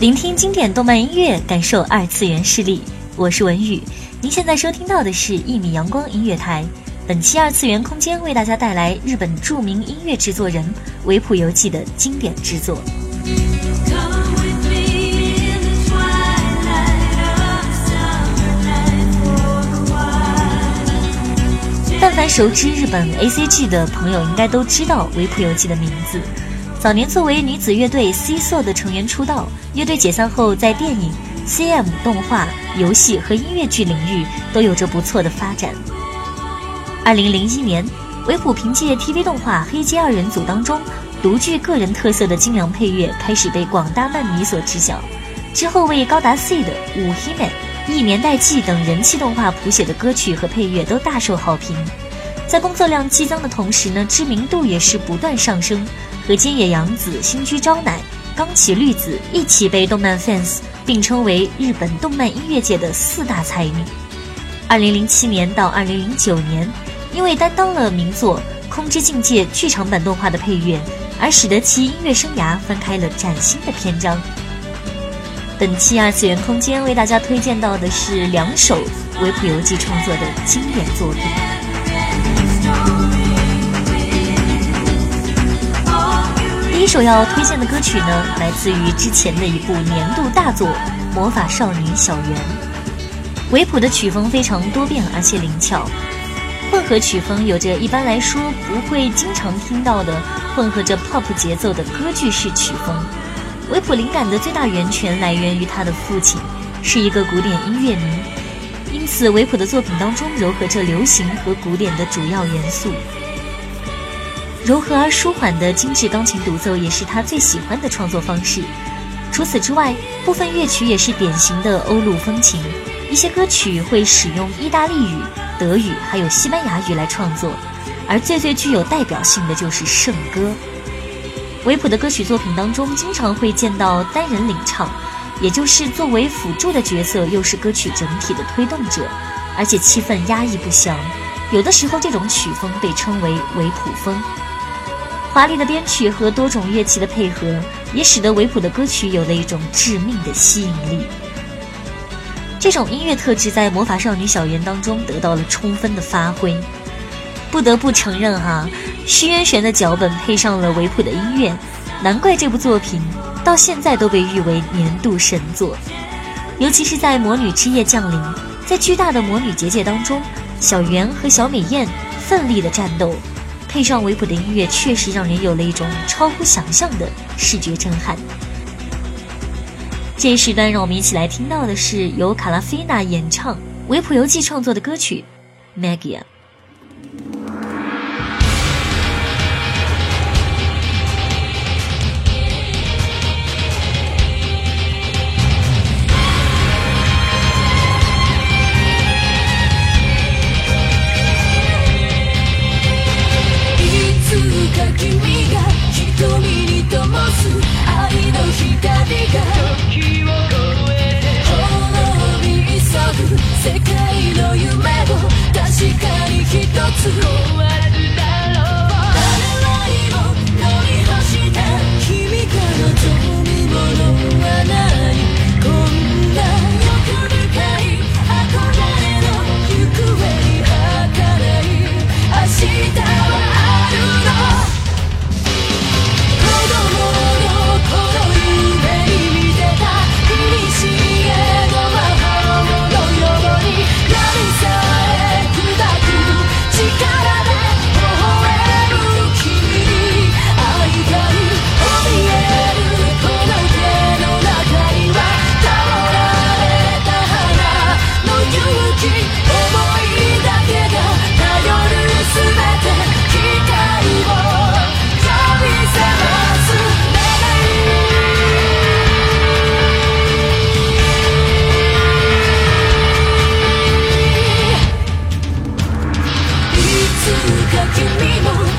聆听经典动漫音乐，感受二次元势力。我是文宇，您现在收听到的是一米阳光音乐台。本期二次元空间为大家带来日本著名音乐制作人维普游记的经典之作。但凡熟知日本 A C G 的朋友，应该都知道维普游记的名字。早年作为女子乐队 C SO 的成员出道，乐队解散后，在电影、C M 动画、游戏和音乐剧领域都有着不错的发展。二零零一年，维普凭借 TV 动画《黑街二人组》当中独具个人特色的精良配乐，开始被广大漫迷所知晓。之后为高达 C 的《五黑妹》。《一年代记》等人气动画谱写的歌曲和配乐都大受好评，在工作量激增的同时呢，知名度也是不断上升，和金野洋子、新居昭乃、冈崎绿子一起被动漫 fans 并称为日本动漫音乐界的四大才女。二零零七年到二零零九年，因为担当了名作《空之境界》剧场版动画的配乐，而使得其音乐生涯翻开了崭新的篇章。本期二次元空间为大家推荐到的是两首维普游记创作的经典作品。一首要推荐的歌曲呢，来自于之前的一部年度大作《魔法少女小圆》。维普的曲风非常多变而且灵巧，混合曲风有着一般来说不会经常听到的混合着 pop 节奏的歌剧式曲风。维普灵感的最大源泉来源于他的父亲，是一个古典音乐迷，因此维普的作品当中糅合着流行和古典的主要元素。柔和而舒缓的精致钢琴独奏也是他最喜欢的创作方式。除此之外，部分乐曲也是典型的欧陆风情，一些歌曲会使用意大利语、德语还有西班牙语来创作，而最最具有代表性的就是圣歌。维普的歌曲作品当中，经常会见到单人领唱，也就是作为辅助的角色，又是歌曲整体的推动者，而且气氛压抑不详。有的时候，这种曲风被称为维普风。华丽的编曲和多种乐器的配合，也使得维普的歌曲有了一种致命的吸引力。这种音乐特质在《魔法少女小圆》当中得到了充分的发挥。不得不承认哈，虚渊玄的脚本配上了维普的音乐，难怪这部作品到现在都被誉为年度神作。尤其是在魔女之夜降临，在巨大的魔女结界当中，小圆和小美艳奋力的战斗，配上维普的音乐，确实让人有了一种超乎想象的视觉震撼。这一时段，让我们一起来听到的是由卡拉菲娜演唱维普游记创作的歌曲《Maggie》。could you be the one?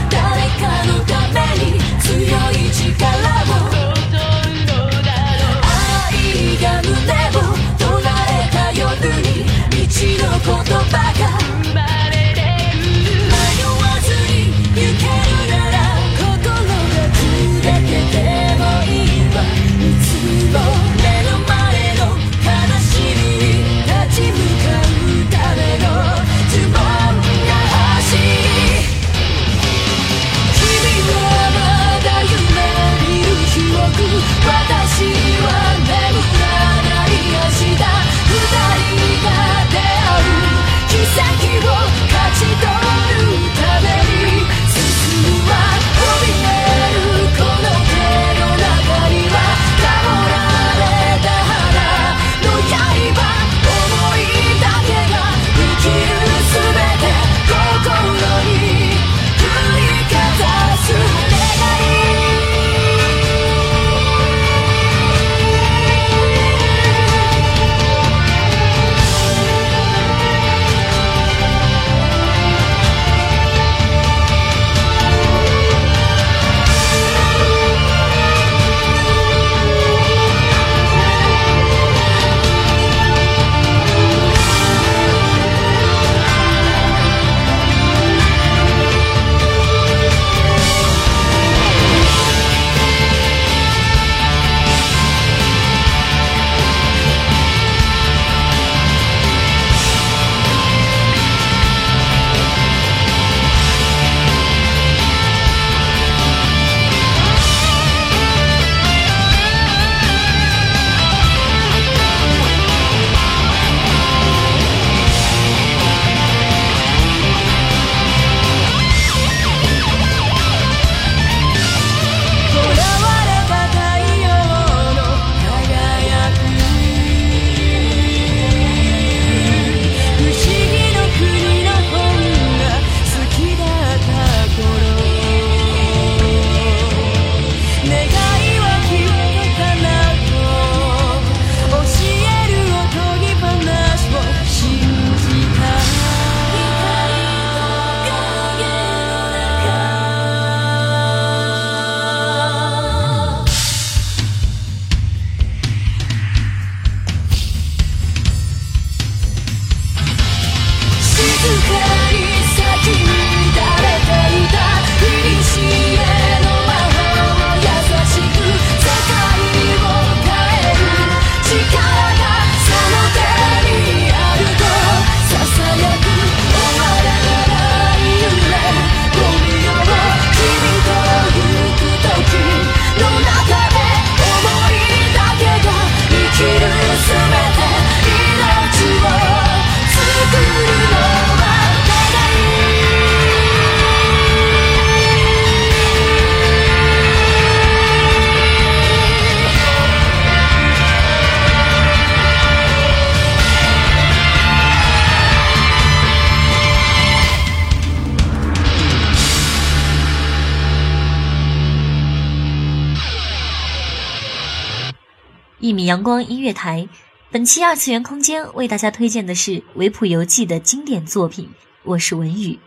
阳光音乐台，本期二次元空间为大家推荐的是维普游记的经典作品。我是文宇。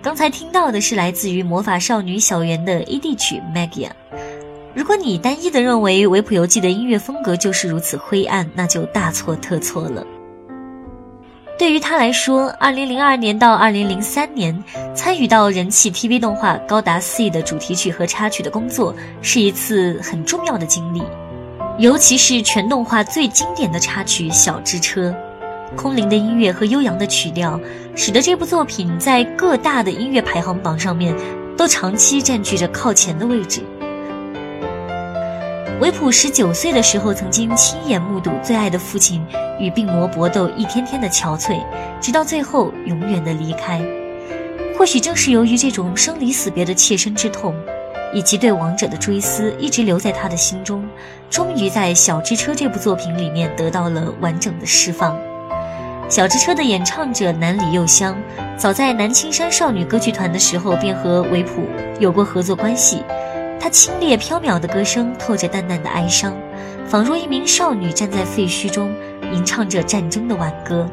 刚才听到的是来自于魔法少女小圆的 ED 曲《Magia》。如果你单一的认为维普游记的音乐风格就是如此灰暗，那就大错特错了。对于他来说，2002年到2003年参与到人气 TV 动画《高达 C》的主题曲和插曲的工作，是一次很重要的经历。尤其是全动画最经典的插曲《小之车》，空灵的音乐和悠扬的曲调，使得这部作品在各大的音乐排行榜上面都长期占据着靠前的位置。维普十九岁的时候，曾经亲眼目睹最爱的父亲与病魔搏斗，一天天的憔悴，直到最后永远的离开。或许正是由于这种生离死别的切身之痛。以及对王者的追思一直留在他的心中，终于在《小之车》这部作品里面得到了完整的释放。《小之车》的演唱者南里佑香，早在南青山少女歌剧团的时候便和维普有过合作关系。她清冽飘渺的歌声透着淡淡的哀伤，仿若一名少女站在废墟中吟唱着战争的挽歌。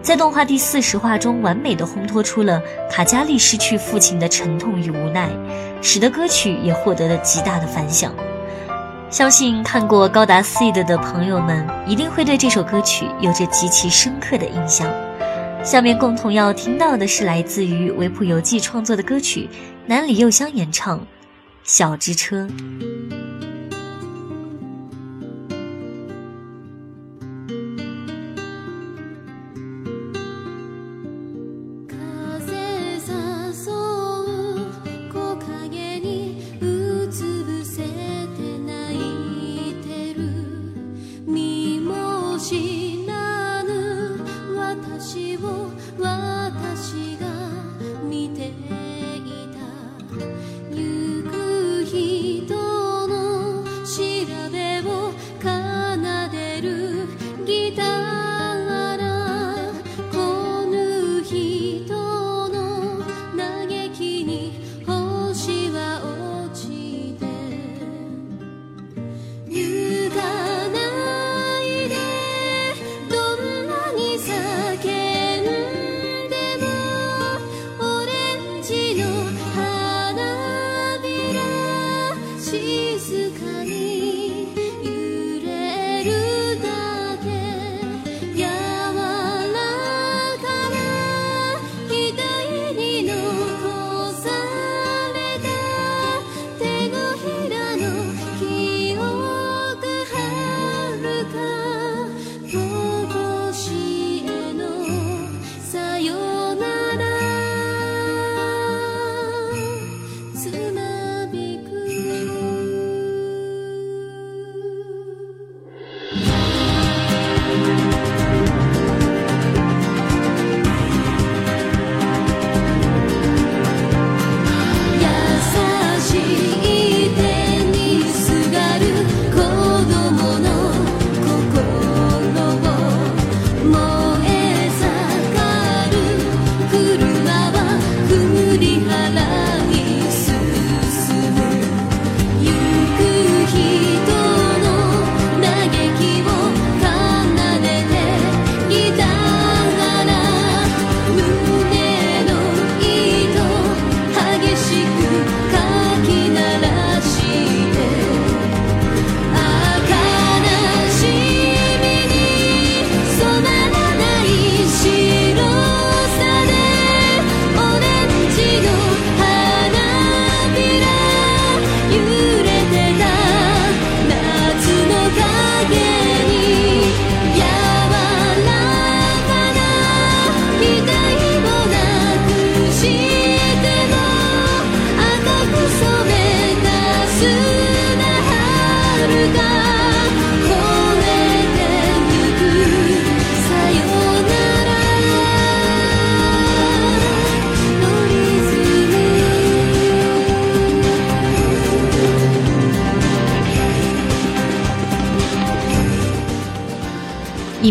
在动画第四十话中，完美的烘托出了卡加利失去父亲的沉痛与无奈，使得歌曲也获得了极大的反响。相信看过高达 seed 的朋友们，一定会对这首歌曲有着极其深刻的印象。下面共同要听到的是来自于维普游记创作的歌曲，南里佑香演唱《小之车》。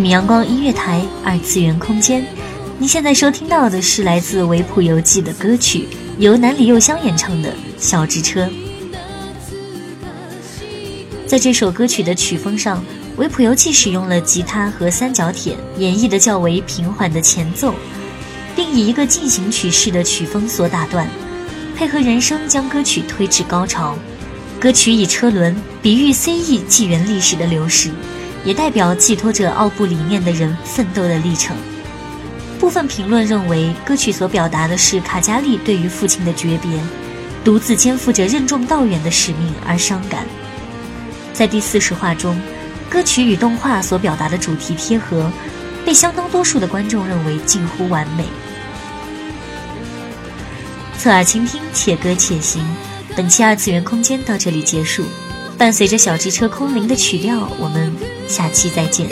阳光音乐台，二次元空间。您现在收听到的是来自维普游记的歌曲，由南里佑香演唱的《小之车》。在这首歌曲的曲风上，维普游记使用了吉他和三角铁，演绎的较为平缓的前奏，并以一个进行曲式的曲风所打断，配合人声将歌曲推至高潮。歌曲以车轮比喻 C.E. 纪元历史的流逝，也代表寄托着奥布理念的人奋斗的历程。部分评论认为，歌曲所表达的是卡加利对于父亲的诀别，独自肩负着任重道远的使命而伤感。在第四十话中，歌曲与动画所表达的主题贴合，被相当多数的观众认为近乎完美。侧耳倾听，且歌且行。本期二次元空间到这里结束，伴随着小机车空灵的曲调，我们下期再见。